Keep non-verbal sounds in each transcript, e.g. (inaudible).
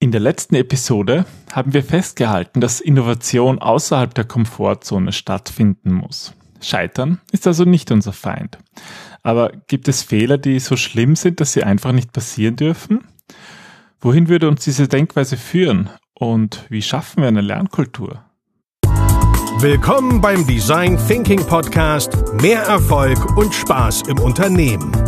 In der letzten Episode haben wir festgehalten, dass Innovation außerhalb der Komfortzone stattfinden muss. Scheitern ist also nicht unser Feind. Aber gibt es Fehler, die so schlimm sind, dass sie einfach nicht passieren dürfen? Wohin würde uns diese Denkweise führen? Und wie schaffen wir eine Lernkultur? Willkommen beim Design Thinking Podcast. Mehr Erfolg und Spaß im Unternehmen.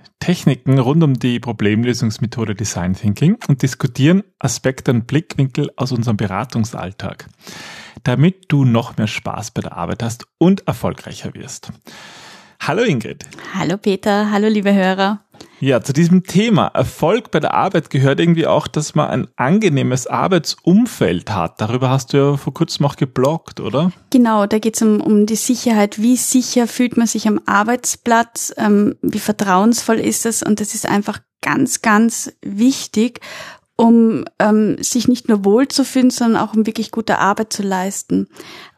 Techniken rund um die Problemlösungsmethode Design Thinking und diskutieren Aspekte und Blickwinkel aus unserem Beratungsalltag, damit du noch mehr Spaß bei der Arbeit hast und erfolgreicher wirst. Hallo Ingrid. Hallo Peter, hallo liebe Hörer. Ja, zu diesem Thema Erfolg bei der Arbeit gehört irgendwie auch, dass man ein angenehmes Arbeitsumfeld hat. Darüber hast du ja vor kurzem auch gebloggt, oder? Genau, da geht es um, um die Sicherheit. Wie sicher fühlt man sich am Arbeitsplatz? Ähm, wie vertrauensvoll ist es? Und das ist einfach ganz, ganz wichtig, um ähm, sich nicht nur wohlzufühlen, sondern auch um wirklich gute Arbeit zu leisten.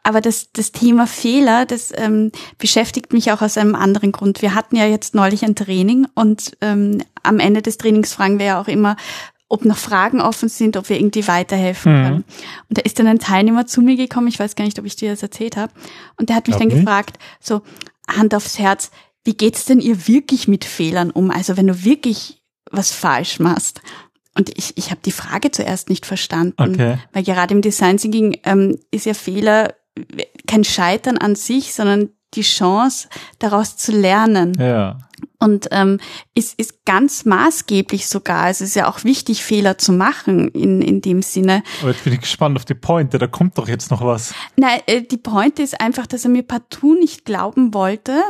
Aber das, das Thema Fehler, das ähm, beschäftigt mich auch aus einem anderen Grund. Wir hatten ja jetzt neulich ein Training und ähm, am Ende des Trainings fragen wir ja auch immer, ob noch Fragen offen sind, ob wir irgendwie weiterhelfen mhm. können. Und da ist dann ein Teilnehmer zu mir gekommen, ich weiß gar nicht, ob ich dir das erzählt habe, und der hat mich Glaub dann nicht. gefragt, so Hand aufs Herz, wie geht's denn ihr wirklich mit Fehlern um? Also wenn du wirklich was falsch machst. Und ich, ich habe die Frage zuerst nicht verstanden, okay. weil gerade im Design Thinking ähm, ist ja Fehler kein Scheitern an sich, sondern die Chance, daraus zu lernen. Ja. Und ähm, ist, ist ganz maßgeblich sogar. Es ist ja auch wichtig, Fehler zu machen in, in dem Sinne. Aber jetzt bin ich gespannt auf die Pointe, da kommt doch jetzt noch was. Nein, äh, die Pointe ist einfach, dass er mir partout nicht glauben wollte,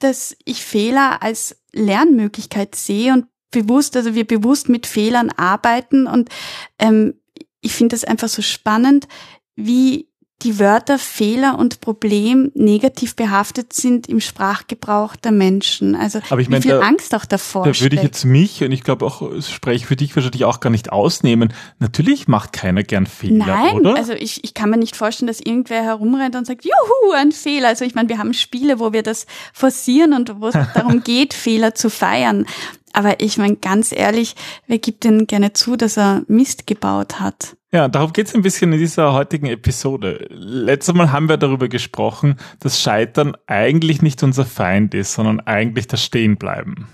dass ich Fehler als Lernmöglichkeit sehe und bewusst, also wir bewusst mit Fehlern arbeiten. Und ähm, ich finde das einfach so spannend, wie die Wörter Fehler und Problem negativ behaftet sind im Sprachgebrauch der Menschen. Also Aber ich wie mein, viel da, Angst auch davor Da würde ich jetzt mich und ich glaube auch, spreche für dich wahrscheinlich auch gar nicht ausnehmen. Natürlich macht keiner gern Fehler, Nein, oder? also ich, ich kann mir nicht vorstellen, dass irgendwer herumrennt und sagt, juhu, ein Fehler. Also ich meine, wir haben Spiele, wo wir das forcieren und wo es (laughs) darum geht, Fehler zu feiern. Aber ich meine, ganz ehrlich, wer gibt denn gerne zu, dass er Mist gebaut hat? Ja, darauf geht es ein bisschen in dieser heutigen Episode. Letztes Mal haben wir darüber gesprochen, dass Scheitern eigentlich nicht unser Feind ist, sondern eigentlich das Stehenbleiben.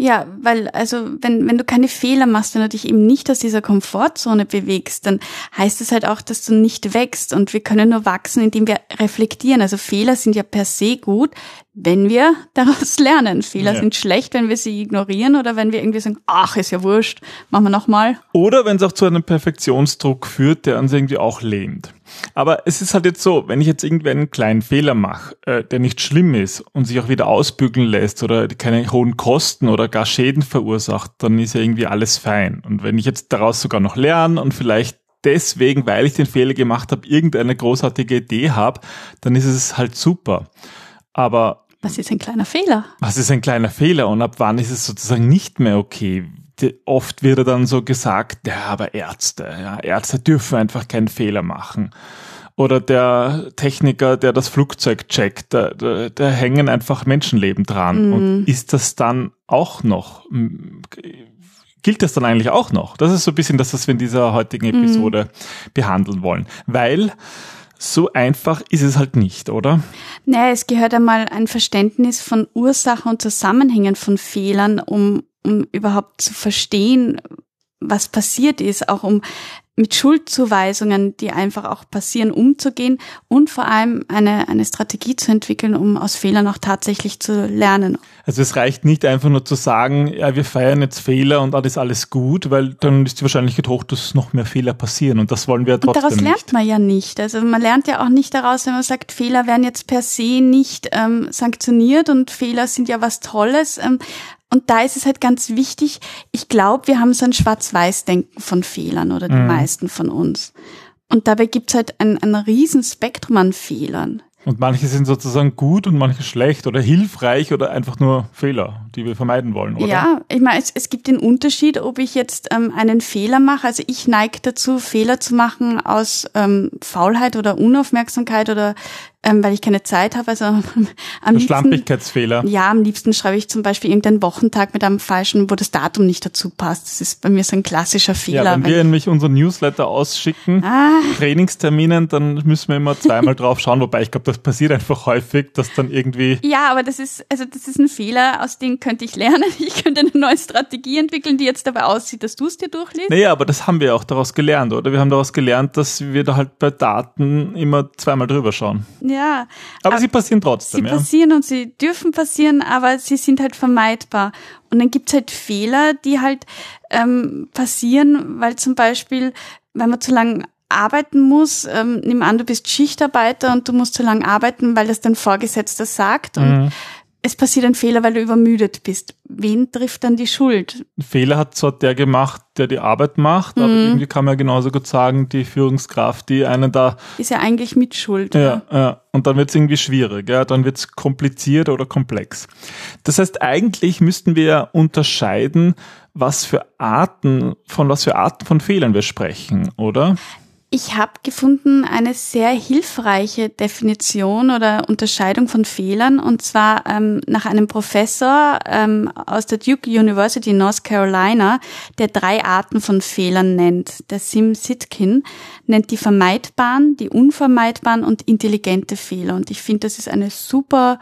Ja, weil also wenn, wenn du keine Fehler machst, wenn du dich eben nicht aus dieser Komfortzone bewegst, dann heißt es halt auch, dass du nicht wächst. Und wir können nur wachsen, indem wir reflektieren. Also Fehler sind ja per se gut, wenn wir (laughs) daraus lernen. Fehler ja. sind schlecht, wenn wir sie ignorieren oder wenn wir irgendwie sagen, ach, ist ja wurscht, machen wir nochmal. Oder wenn es auch zu einem Perfektionsdruck führt, der uns irgendwie auch lähmt. Aber es ist halt jetzt so, wenn ich jetzt irgendwie einen kleinen Fehler mache, äh, der nicht schlimm ist und sich auch wieder ausbügeln lässt oder keine hohen Kosten oder gar Schäden verursacht, dann ist ja irgendwie alles fein. Und wenn ich jetzt daraus sogar noch lerne und vielleicht deswegen, weil ich den Fehler gemacht habe, irgendeine großartige Idee habe, dann ist es halt super. Aber was ist ein kleiner Fehler? Was ist ein kleiner Fehler und ab wann ist es sozusagen nicht mehr okay? Oft wird dann so gesagt, ja, aber Ärzte, ja, Ärzte dürfen einfach keinen Fehler machen. Oder der Techniker, der das Flugzeug checkt, da, da, da hängen einfach Menschenleben dran. Mhm. Und ist das dann auch noch, gilt das dann eigentlich auch noch? Das ist so ein bisschen das, was wir in dieser heutigen mhm. Episode mhm. behandeln wollen. Weil so einfach ist es halt nicht, oder? Naja, es gehört einmal ein Verständnis von Ursachen und Zusammenhängen von Fehlern, um, um überhaupt zu verstehen, was passiert ist, auch um mit Schuldzuweisungen, die einfach auch passieren, umzugehen und vor allem eine, eine Strategie zu entwickeln, um aus Fehlern auch tatsächlich zu lernen. Also es reicht nicht einfach nur zu sagen, ja, wir feiern jetzt Fehler und alles alles gut, weil dann ist die Wahrscheinlichkeit hoch, dass noch mehr Fehler passieren und das wollen wir trotzdem und daraus nicht. lernt man ja nicht. Also man lernt ja auch nicht daraus, wenn man sagt, Fehler werden jetzt per se nicht ähm, sanktioniert und Fehler sind ja was Tolles. Ähm, und da ist es halt ganz wichtig, ich glaube, wir haben so ein Schwarz-Weiß-Denken von Fehlern oder die mhm. meisten von uns. Und dabei gibt's halt ein, ein Riesenspektrum an Fehlern. Und manche sind sozusagen gut und manche schlecht oder hilfreich oder einfach nur Fehler, die wir vermeiden wollen, oder? Ja, ich meine, es, es gibt den Unterschied, ob ich jetzt ähm, einen Fehler mache. Also ich neige dazu, Fehler zu machen aus ähm, Faulheit oder Unaufmerksamkeit oder ähm, weil ich keine Zeit habe. Also (laughs) am liebsten, Schlampigkeitsfehler. Ja, am liebsten schreibe ich zum Beispiel irgendeinen Wochentag mit einem falschen, wo das Datum nicht dazu passt. Das ist bei mir so ein klassischer Fehler. Ja, wenn wir nämlich unseren Newsletter ausschicken, Ah. Trainingsterminen, dann müssen wir immer zweimal drauf schauen, wobei ich glaube, das passiert einfach häufig, dass dann irgendwie Ja, aber das ist, also das ist ein Fehler, aus dem könnte ich lernen. Ich könnte eine neue Strategie entwickeln, die jetzt dabei aussieht, dass du es dir durchliest. Naja, aber das haben wir auch daraus gelernt, oder? Wir haben daraus gelernt, dass wir da halt bei Daten immer zweimal drüber schauen. Ja. Aber, sie passieren Sie trotzdem, ja. passieren und sie dürfen passieren, aber sie sind halt vermeidbar. Und dann gibt's halt Fehler, die halt ähm, passieren, weil zum Beispiel, wenn man zu lang arbeiten muss, ähm, nimm an, du bist Schichtarbeiter und du musst zu lang arbeiten, weil das dein Vorgesetzter sagt und Mhm. Es passiert ein Fehler, weil du übermüdet bist. Wen trifft dann die Schuld? Fehler hat zwar der gemacht, der die Arbeit macht, aber Mhm. irgendwie kann man ja genauso gut sagen, die Führungskraft, die einen da Ist ja eigentlich Mitschuld. Ja, ja. Und dann wird es irgendwie schwierig, ja, dann wird es kompliziert oder komplex. Das heißt, eigentlich müssten wir ja unterscheiden, was für Arten, von was für Arten von Fehlern wir sprechen, oder? Ich habe gefunden eine sehr hilfreiche Definition oder Unterscheidung von Fehlern und zwar ähm, nach einem Professor ähm, aus der Duke University in North Carolina, der drei Arten von Fehlern nennt. Der Sim Sitkin nennt die vermeidbaren, die unvermeidbaren und intelligente Fehler und ich finde, das ist eine super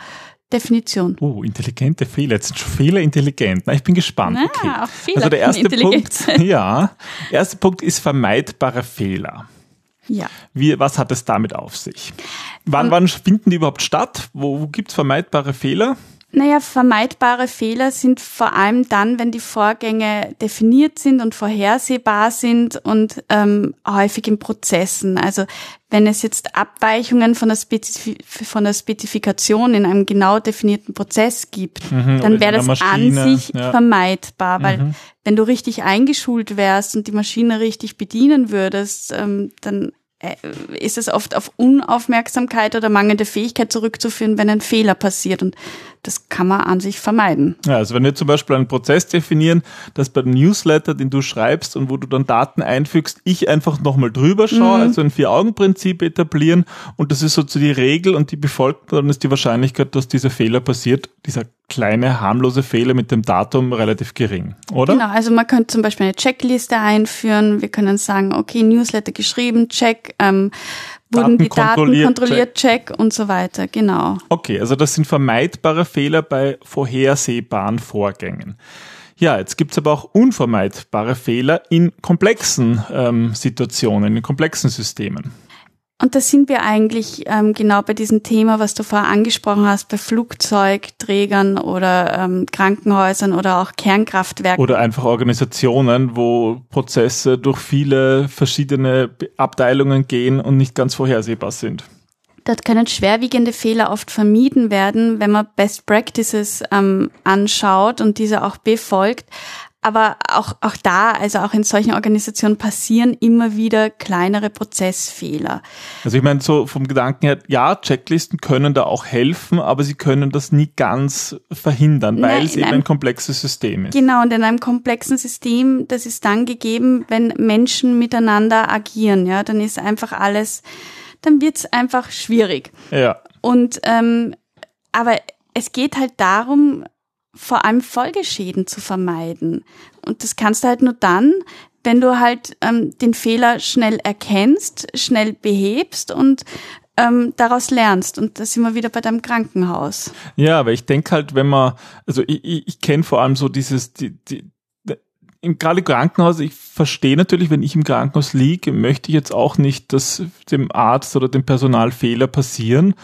Definition. Oh, intelligente Fehler. Jetzt sind schon Fehler intelligent. Na, ich bin gespannt. Na, okay. auch Fehler also der (laughs) erste Punkt, ja, erster Punkt ist vermeidbare Fehler. Ja. Wie, was hat es damit auf sich? Wann, wann finden die überhaupt statt? Wo, wo gibt es vermeidbare Fehler? Naja, vermeidbare Fehler sind vor allem dann, wenn die Vorgänge definiert sind und vorhersehbar sind und ähm, häufig in Prozessen. Also wenn es jetzt Abweichungen von der, Spezif von der Spezifikation in einem genau definierten Prozess gibt, Mhm, dann wäre das Maschine, an sich ja. vermeidbar, weil Mhm. wenn du richtig eingeschult wärst und die Maschine richtig bedienen würdest, ähm, dann ist es oft auf Unaufmerksamkeit oder mangelnde Fähigkeit zurückzuführen, wenn ein Fehler passiert. Und das kann man an sich vermeiden. Ja, also wenn wir zum Beispiel einen Prozess definieren, dass beim Newsletter, den du schreibst und wo du dann Daten einfügst, ich einfach nochmal drüber schaue, also ein Vier-Augen-Prinzip etablieren und das ist so zu die Regel und die befolgt, dann ist die Wahrscheinlichkeit, dass dieser Fehler passiert, dieser kleine harmlose Fehler mit dem Datum relativ gering, oder? Genau, also man könnte zum Beispiel eine Checkliste einführen. Wir können sagen, okay, Newsletter geschrieben, check, ähm, wurden Daten die Daten kontrolliert, kontrolliert, check. und so weiter. Genau. Okay, also das sind vermeidbare Fehler bei vorhersehbaren Vorgängen. Ja, jetzt gibt's aber auch unvermeidbare Fehler in komplexen ähm, Situationen, in komplexen Systemen. Und da sind wir eigentlich ähm, genau bei diesem Thema, was du vorher angesprochen hast, bei Flugzeugträgern oder ähm, Krankenhäusern oder auch Kernkraftwerken. Oder einfach Organisationen, wo Prozesse durch viele verschiedene Abteilungen gehen und nicht ganz vorhersehbar sind. Dort können schwerwiegende Fehler oft vermieden werden, wenn man Best Practices ähm, anschaut und diese auch befolgt. Aber auch, auch da, also auch in solchen Organisationen passieren immer wieder kleinere Prozessfehler. Also ich meine, so vom Gedanken her, ja, Checklisten können da auch helfen, aber sie können das nie ganz verhindern, weil Nein, es eben nein. ein komplexes System ist. Genau, und in einem komplexen System, das ist dann gegeben, wenn Menschen miteinander agieren, ja, dann ist einfach alles, dann wird's einfach schwierig. Ja. Und ähm, aber es geht halt darum, vor allem Folgeschäden zu vermeiden. Und das kannst du halt nur dann, wenn du halt ähm, den Fehler schnell erkennst, schnell behebst und ähm, daraus lernst. Und da sind wir wieder bei deinem Krankenhaus. Ja, aber ich denke halt, wenn man, also ich, ich, ich kenne vor allem so dieses, die, die, im gerade Krankenhaus, ich verstehe natürlich, wenn ich im Krankenhaus liege, möchte ich jetzt auch nicht, dass dem Arzt oder dem Personal Fehler passieren,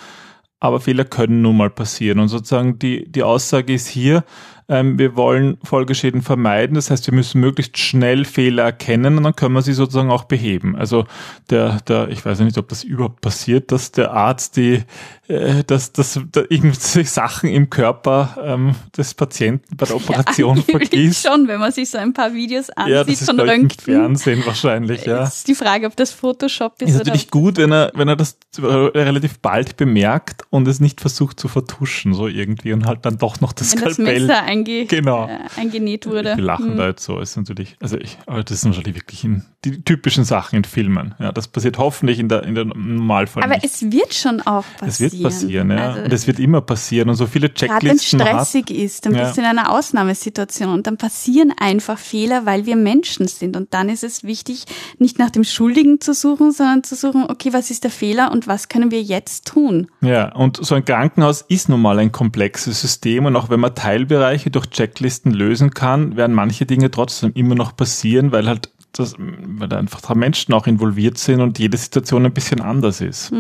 aber Fehler können nun mal passieren. Und sozusagen die, die Aussage ist hier, ähm, wir wollen Folgeschäden vermeiden. Das heißt, wir müssen möglichst schnell Fehler erkennen und dann können wir sie sozusagen auch beheben. Also der, der, ich weiß nicht, ob das überhaupt passiert, dass der Arzt die, äh, dass, dass da irgendwelche Sachen im Körper ähm, des Patienten bei der Operation (laughs) ja, vergisst. schon, wenn man sich so ein paar Videos ansieht ja, das ist von Röntgen. Fernsehen wahrscheinlich, ja. Ist die Frage, ob das Photoshop ist, Ist oder natürlich gut, wenn er, wenn er das relativ bald bemerkt und es nicht versucht zu vertuschen, so irgendwie und halt dann doch noch das wenn das Skalpell. Messer einge Genau. äh, eingenäht wurde. Wir lachen Hm. da jetzt so, ist natürlich, also ich, aber das sind wahrscheinlich wirklich in, die typischen Sachen in Filmen. Ja, das passiert hoffentlich in der, in der Normalfall Aber nicht. es wird schon auch passieren. Es wird passieren, ja. Also, und es wird immer passieren. Und so viele Gerade wenn es Checklisten man hat. stressig ist, dann Ja. bist du in einer Ausnahmesituation und dann passieren einfach Fehler, weil wir Menschen sind. Und dann ist es wichtig, nicht nach dem Schuldigen zu suchen, sondern zu suchen, okay, was ist der Fehler und was können wir jetzt tun? Ja, und so ein Krankenhaus ist nun mal ein komplexes System und auch wenn man Teilbereiche durch Checklisten lösen kann, werden manche Dinge trotzdem immer noch passieren, weil halt das, weil da einfach drei Menschen auch involviert sind und jede Situation ein bisschen anders ist.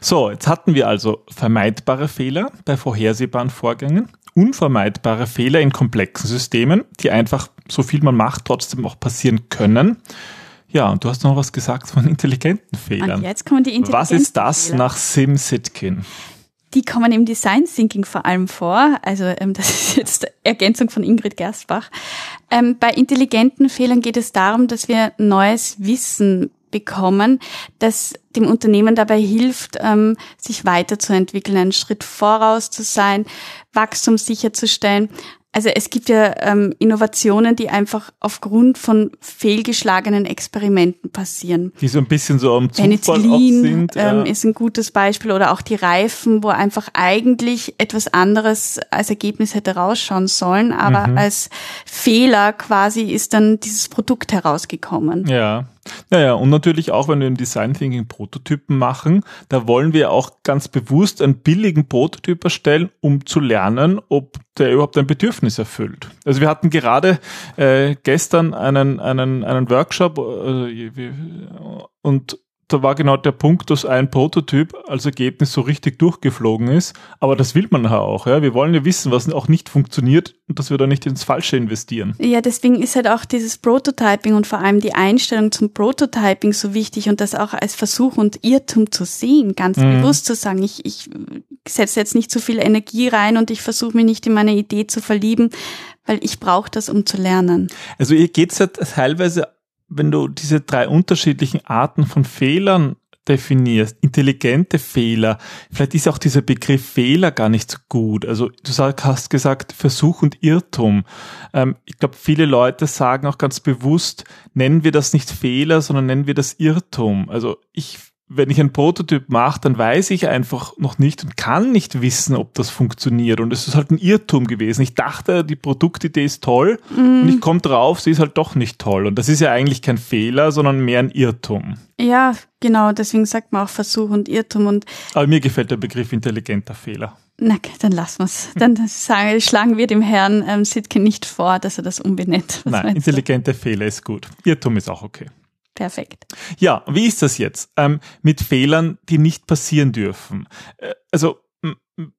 So, jetzt hatten wir also vermeidbare Fehler bei vorhersehbaren Vorgängen, unvermeidbare Fehler in komplexen Systemen, die einfach, so viel man macht, trotzdem auch passieren können. Ja, und du hast noch was gesagt von (laughs) intelligenten Fehlern. Und jetzt kommen die Was intelligenten ist das Fehler. nach Sim Sitkin? Die kommen im Design Thinking vor allem vor. Also ähm, das (laughs) ist jetzt Ergänzung von Ingrid Gerstbach. Ähm, bei intelligenten Fehlern geht es darum, dass wir neues Wissen bekommen, das dem Unternehmen dabei hilft, ähm, sich weiterzuentwickeln, einen Schritt voraus zu sein, Wachstum sicherzustellen. Also es gibt ja ähm, Innovationen, die einfach aufgrund von fehlgeschlagenen Experimenten passieren. Die so ein bisschen so am Zufall Penicillin sind. ja. ähm, ist ein gutes Beispiel oder auch die Reifen, wo einfach eigentlich etwas anderes als Ergebnis hätte rausschauen sollen, aber Mhm. als Fehler quasi ist dann dieses Produkt herausgekommen. Ja. Naja, und natürlich auch, wenn wir im Design Thinking Prototypen machen, da wollen wir auch ganz bewusst einen billigen Prototyp erstellen, um zu lernen, ob der überhaupt ein Bedürfnis erfüllt. Also wir hatten gerade äh, gestern einen, einen, einen Workshop äh, und da war genau der Punkt, dass ein Prototyp als Ergebnis so richtig durchgeflogen ist. Aber das will man ja auch. Ja? Wir wollen ja wissen, was auch nicht funktioniert und dass wir da nicht ins Falsche investieren. Ja, deswegen ist halt auch dieses Prototyping und vor allem die Einstellung zum Prototyping so wichtig und das auch als Versuch und Irrtum zu sehen, ganz Mhm. bewusst zu sagen, ich, ich setze jetzt nicht so viel Energie rein und ich versuche mich nicht in meine Idee zu verlieben, weil ich brauche das, um zu lernen. Also ihr geht's ja teilweise, wenn du diese drei unterschiedlichen Arten von Fehlern definierst, intelligente Fehler, vielleicht ist auch dieser Begriff Fehler gar nicht so gut. Also du hast gesagt Versuch und Irrtum. Ähm, ich glaube, viele Leute sagen auch ganz bewusst, nennen wir das nicht Fehler, sondern nennen wir das Irrtum. Also ich wenn ich einen Prototyp mache, dann weiß ich einfach noch nicht und kann nicht wissen, ob das funktioniert. Und es ist halt ein Irrtum gewesen. Ich dachte, die Produktidee ist toll und ich komme drauf, sie ist halt doch nicht toll. Und das ist ja eigentlich kein Fehler, sondern mehr ein Irrtum. Ja, genau, deswegen sagt man auch Versuch und Irrtum und Aber mir gefällt der Begriff intelligenter Fehler. na, dann lassen wir's. Dann sagen, schlagen wir dem Herrn ähm, Sitke nicht vor, dass er das umbenennt. (laughs) Was Nein, meinst du? intelligente Fehler ist gut. Irrtum ist auch okay. Perfekt. Ja, wie ist das jetzt ähm, mit Fehlern, die nicht passieren dürfen? Äh, also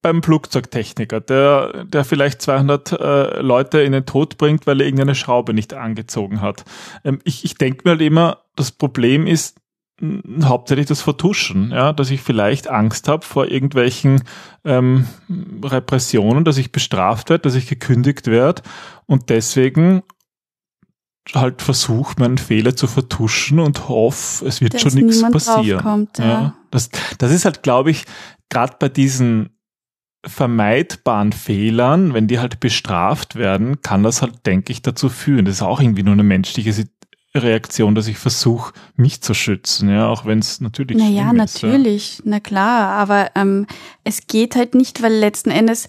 beim Flugzeugtechniker, der, der vielleicht 200 äh, Leute in den Tod bringt, weil er irgendeine Schraube nicht angezogen hat. Ähm, ich ich denke mir halt immer, das Problem ist mh, hauptsächlich das Vertuschen, ja, dass ich vielleicht Angst habe vor irgendwelchen ähm, Repressionen, dass ich bestraft werde, dass ich gekündigt werde und deswegen halt versuche, meinen Fehler zu vertuschen und hoffe, es wird Dass schon nichts passieren. draufkommt, ja. das, das ist halt, glaube ich, gerade bei diesen vermeidbaren Fehlern, wenn die halt bestraft werden, kann das halt, denke ich, dazu führen. Das ist auch irgendwie nur eine menschliche Reaktion, dass ich versuche, mich zu schützen, ja, auch wenn es natürlich Naja, ist. ja. natürlich, na klar, aber ähm, es geht halt nicht, weil letzten Endes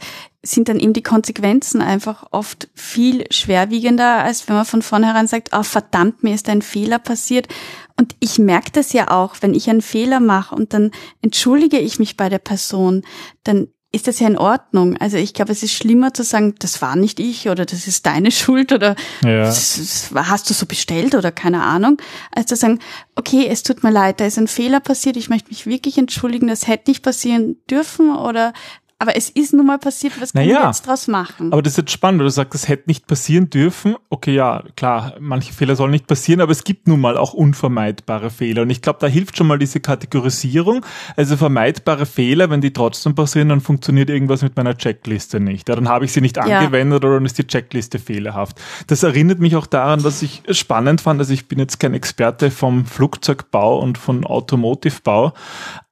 sind dann eben die Konsequenzen einfach oft viel schwerwiegender, als wenn man von vornherein sagt, oh verdammt, mir ist ein Fehler passiert. Und ich merke das ja auch, wenn ich einen Fehler mache und dann entschuldige ich mich bei der Person, dann ist das ja in Ordnung. Also ich glaube, es ist schlimmer zu sagen, das war nicht ich oder das ist deine Schuld oder Ja. das, das war- hast du so bestellt oder keine Ahnung, als zu sagen, okay, es tut mir leid, da ist ein Fehler passiert, ich möchte mich wirklich entschuldigen, das hätte nicht passieren dürfen oder aber es ist nun mal passiert, was können Naja, wir jetzt draus machen? Aber das ist jetzt spannend, weil du sagst, das hätte nicht passieren dürfen. Okay, ja, klar, manche Fehler sollen nicht passieren, aber es gibt nun mal auch unvermeidbare Fehler. Und ich glaube, da hilft schon mal diese Kategorisierung. Also vermeidbare Fehler, wenn die trotzdem passieren, dann funktioniert irgendwas mit meiner Checkliste nicht. Ja, dann habe ich sie nicht Ja. angewendet oder dann ist die Checkliste fehlerhaft. Das erinnert mich auch daran, was ich spannend fand. Also ich bin jetzt kein Experte vom Flugzeugbau und von Automotivbau,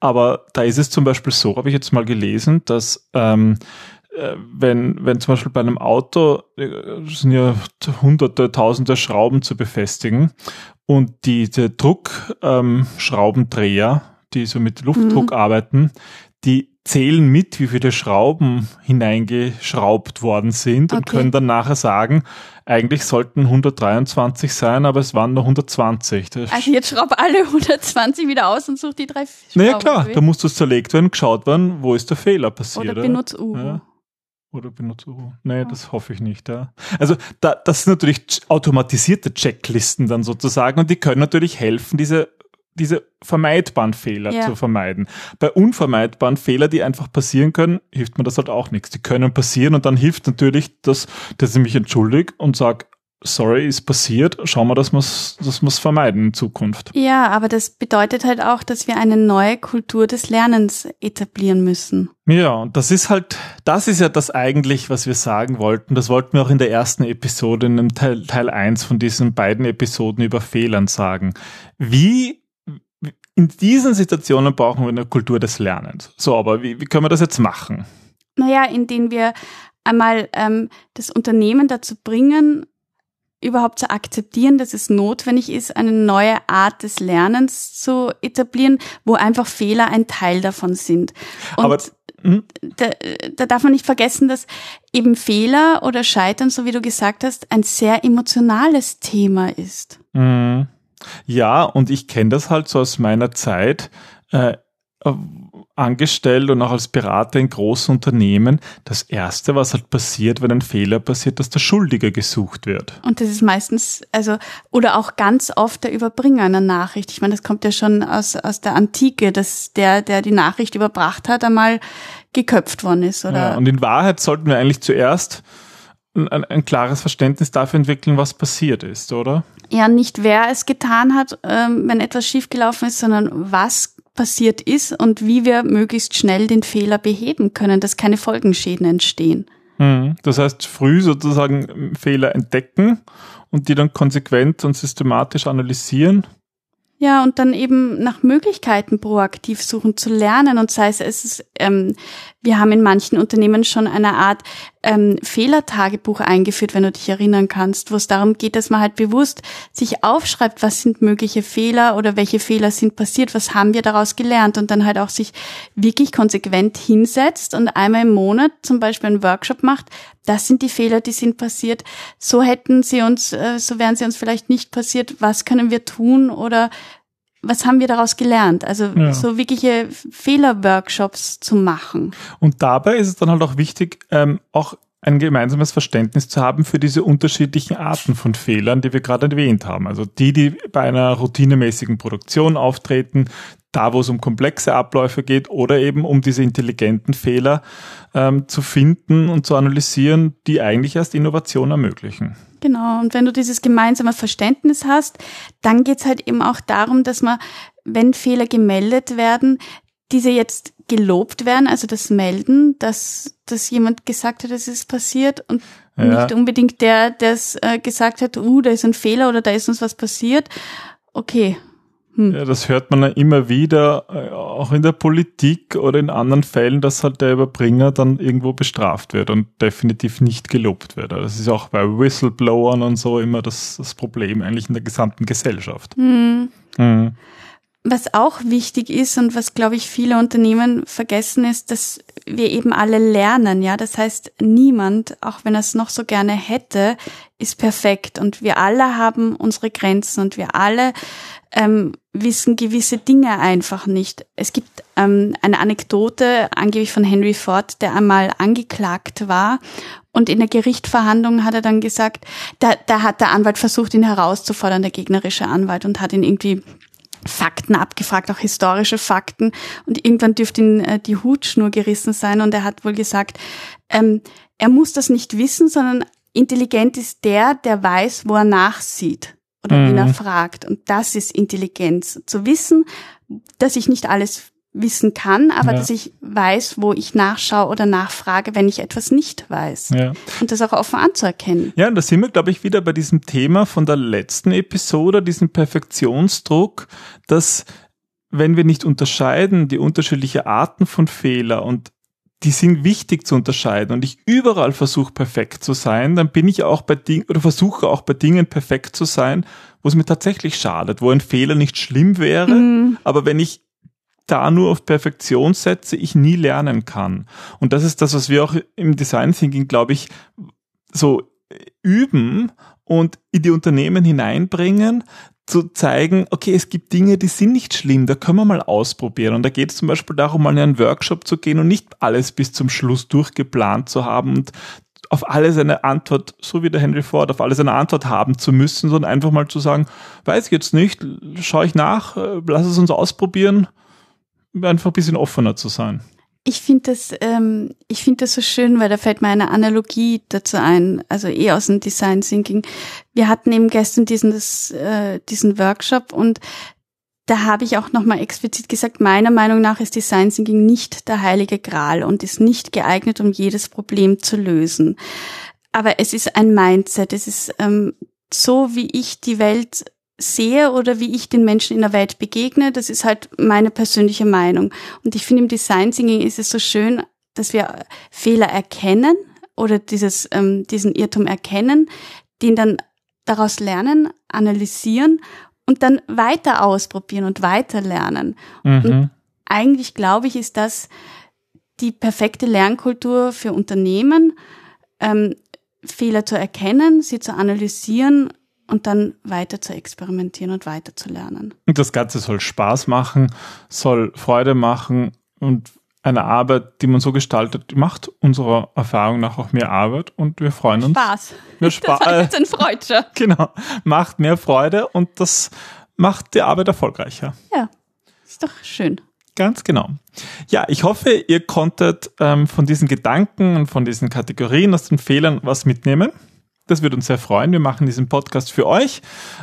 aber da ist es zum Beispiel so, habe ich jetzt mal gelesen, dass ähm, äh, wenn, wenn zum Beispiel bei einem Auto äh, sind ja hunderte, tausende Schrauben zu befestigen und die, der Druckschraubendreher, ähm, die so mit Luftdruck arbeiten, die zählen mit, wie viele Schrauben hineingeschraubt worden sind und Okay. können dann nachher sagen, eigentlich sollten 123 sein, aber es waren nur 120. Das Also jetzt schraub alle 120 wieder aus und such die drei Schrauben. naja klar, da muss das zerlegt werden, geschaut werden, wo ist der Fehler passiert. Oder benutz Uhu. Ja. Oder benutze Uhu. Nee, das hoffe ich nicht. Ja. Also da, das sind natürlich ch- automatisierte Checklisten dann sozusagen und die können natürlich helfen, diese diese vermeidbaren Fehler Ja. zu vermeiden. Bei unvermeidbaren Fehlern, die einfach passieren können, hilft mir das halt auch nichts. Die können passieren und dann hilft natürlich, dass, dass ich mich entschuldige und sage, sorry, ist passiert, schauen wir, dass wir es dass wir's vermeiden in Zukunft. Ja, aber das bedeutet halt auch, dass wir eine neue Kultur des Lernens etablieren müssen. Ja, und das ist halt, das ist ja das eigentlich, was wir sagen wollten. Das wollten wir auch in der ersten Episode, in dem Teil, Teil 1 von diesen beiden Episoden über Fehlern sagen. Wie, in diesen Situationen brauchen wir eine Kultur des Lernens. So, aber wie, wie können wir das jetzt machen? Naja, indem wir einmal ähm, das Unternehmen dazu bringen, überhaupt zu akzeptieren, dass es notwendig ist, eine neue Art des Lernens zu etablieren, wo einfach Fehler ein Teil davon sind. Und Aber- Hm? da, da darf man nicht vergessen, dass eben Fehler oder Scheitern, so wie du gesagt hast, ein sehr emotionales Thema ist. Mhm. Ja, und ich kenne das halt so aus meiner Zeit. Äh, angestellt und auch als Berater in großen Unternehmen, das Erste, was halt passiert, wenn ein Fehler passiert, dass der Schuldige gesucht wird. Und das ist meistens, also, oder auch ganz oft der Überbringer einer Nachricht. Ich meine, das kommt ja schon aus, aus der Antike, dass der, der die Nachricht überbracht hat, einmal geköpft worden ist, oder? Ja, und in Wahrheit sollten wir eigentlich zuerst ein, ein, klares Verständnis dafür entwickeln, was passiert ist, oder? ja, nicht wer es getan hat, ähm, wenn etwas schiefgelaufen ist, sondern was passiert ist und wie wir möglichst schnell den Fehler beheben können, dass keine Folgenschäden entstehen. Mhm. Das heißt, früh sozusagen Fehler entdecken und die dann konsequent und systematisch analysieren. Ja, und dann eben nach Möglichkeiten proaktiv suchen zu lernen. Und sei es, es ist, ähm, wir haben in manchen Unternehmen schon eine Art ähm, Fehlertagebuch eingeführt, wenn du dich erinnern kannst, wo es darum geht, dass man halt bewusst sich aufschreibt, was sind mögliche Fehler oder welche Fehler sind passiert, was haben wir daraus gelernt und dann halt auch sich wirklich konsequent hinsetzt und einmal im Monat zum Beispiel einen Workshop macht. Das sind die Fehler, die sind passiert. So hätten sie uns, äh, so wären sie uns vielleicht nicht passiert. Was können wir tun oder was haben wir daraus gelernt? Also Ja. so wirkliche Fehlerworkshops zu machen. Und dabei ist es dann halt auch wichtig, ähm, auch ein gemeinsames Verständnis zu haben für diese unterschiedlichen Arten von Fehlern, die wir gerade erwähnt haben. Also die, die bei einer routinemäßigen Produktion auftreten, da wo es um komplexe Abläufe geht oder eben um diese intelligenten Fehler ähm, zu finden und zu analysieren, die eigentlich erst Innovation ermöglichen. Genau, und wenn du dieses gemeinsame Verständnis hast, dann geht's halt eben auch darum, dass man, wenn Fehler gemeldet werden, diese jetzt gelobt werden, also das Melden, dass, dass jemand gesagt hat, es ist passiert und Ja. nicht unbedingt der, der es äh, gesagt hat, uh, da ist ein Fehler oder da ist uns was passiert. Okay, Ja, das hört man ja immer wieder, äh, auch in der Politik oder in anderen Fällen, dass halt der Überbringer dann irgendwo bestraft wird und definitiv nicht gelobt wird. Also Das ist auch bei Whistleblowern und so immer das, das Problem eigentlich in der gesamten Gesellschaft. Mhm. Was auch wichtig ist und was, glaube ich, viele Unternehmen vergessen, ist, dass wir eben alle lernen, ja. Das heißt, niemand, auch wenn er es noch so gerne hätte, ist perfekt. Und wir alle haben unsere Grenzen und wir alle ähm, wissen gewisse Dinge einfach nicht. Es gibt ähm, eine Anekdote, angeblich von Henry Ford, der einmal angeklagt war und in der Gerichtsverhandlung hat er dann gesagt, da, da hat der Anwalt versucht, ihn herauszufordern, der gegnerische Anwalt, und hat ihn irgendwie Fakten abgefragt, auch historische Fakten. Und irgendwann dürfte ihm äh, die Hutschnur gerissen sein und er hat wohl gesagt, ähm, er muss das nicht wissen, sondern intelligent ist der, der weiß, wo er nachsieht oder mhm. wen er fragt. Und das ist Intelligenz. Zu wissen, dass ich nicht alles wissen kann, aber ja. dass ich weiß, wo ich nachschaue oder nachfrage, wenn ich etwas nicht weiß. Ja. Und das auch offen anzuerkennen. Ja, und da sind wir, glaube ich, wieder bei diesem Thema von der letzten Episode, diesem Perfektionsdruck, dass wenn wir nicht unterscheiden, die unterschiedlichen Arten von Fehler und die sind wichtig zu unterscheiden und ich überall versuche perfekt zu sein, dann bin ich auch bei Dingen oder versuche auch bei Dingen perfekt zu sein, wo es mir tatsächlich schadet, wo ein Fehler nicht schlimm wäre, mm. aber wenn ich da nur auf Perfektion setze, ich nie lernen kann. Und das ist das, was wir auch im Design Thinking, glaube ich, so üben und in die Unternehmen hineinbringen, zu zeigen, okay, es gibt Dinge, die sind nicht schlimm, da können wir mal ausprobieren. Und da geht es zum Beispiel darum, mal in einen Workshop zu gehen und nicht alles bis zum Schluss durchgeplant zu haben und auf alles eine Antwort, so wie der Henry Ford, auf alles eine Antwort haben zu müssen, sondern einfach mal zu sagen, weiß ich jetzt nicht, schaue ich nach, äh, lass es uns ausprobieren einfach ein bisschen offener zu sein. Ich finde das, ähm, ich finde das so schön, weil da fällt mir eine Analogie dazu ein, also eh aus dem Design Thinking. Wir hatten eben gestern diesen, das, äh, diesen Workshop und da habe ich auch nochmal explizit gesagt, meiner Meinung nach ist Design Thinking nicht der heilige Gral und ist nicht geeignet, um jedes Problem zu lösen. Aber es ist ein Mindset, es ist ähm, so, wie ich die Welt sehe oder wie ich den Menschen in der Welt begegne, das ist halt meine persönliche Meinung. Und ich finde im Design Thinking ist es so schön, dass wir Fehler erkennen oder dieses, ähm, diesen Irrtum erkennen, den dann daraus lernen, analysieren und dann weiter ausprobieren und weiter lernen. Mhm. Und eigentlich glaube ich, ist das die perfekte Lernkultur für Unternehmen, ähm, Fehler zu erkennen, sie zu analysieren und dann weiter zu experimentieren und weiter zu lernen. Und das Ganze soll Spaß machen, soll Freude machen und eine Arbeit, die man so gestaltet, macht unserer Erfahrung nach auch mehr Arbeit und wir freuen uns. Spaß. Mehr (laughs) Spaß. Das war jetzt ein Freudscher. (laughs) Genau. Macht mehr Freude und das macht die Arbeit erfolgreicher. Ja. Ist doch schön. Ganz genau. Ja, ich hoffe, ihr konntet ähm, von diesen Gedanken und von diesen Kategorien aus den Fehlern was mitnehmen. Das würde uns sehr freuen. Wir machen diesen Podcast für euch.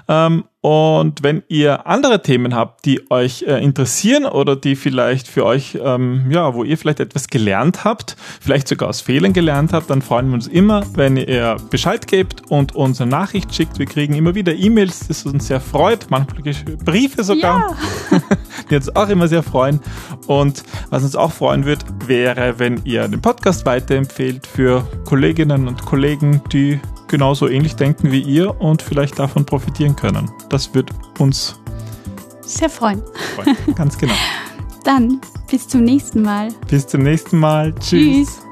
Ähm, und wenn ihr andere Themen habt, die euch äh, interessieren oder die vielleicht für euch, ähm, ja, wo ihr vielleicht etwas gelernt habt, vielleicht sogar aus Fehlern gelernt habt, dann freuen wir uns immer, wenn ihr Bescheid gebt und uns eine Nachricht schickt. Wir kriegen immer wieder E-Mails, das uns sehr freut, manchmal Briefe sogar, ja. (laughs) die uns auch immer sehr freuen. Und was uns auch freuen wird, wäre, wenn ihr den Podcast weiterempfehlt für Kolleginnen und Kollegen, die genauso ähnlich denken wie ihr und vielleicht davon profitieren können. Das wird uns sehr freuen. freuen. Ganz genau. (laughs) Dann bis zum nächsten Mal. Bis zum nächsten Mal. Tschüss. Tschüss.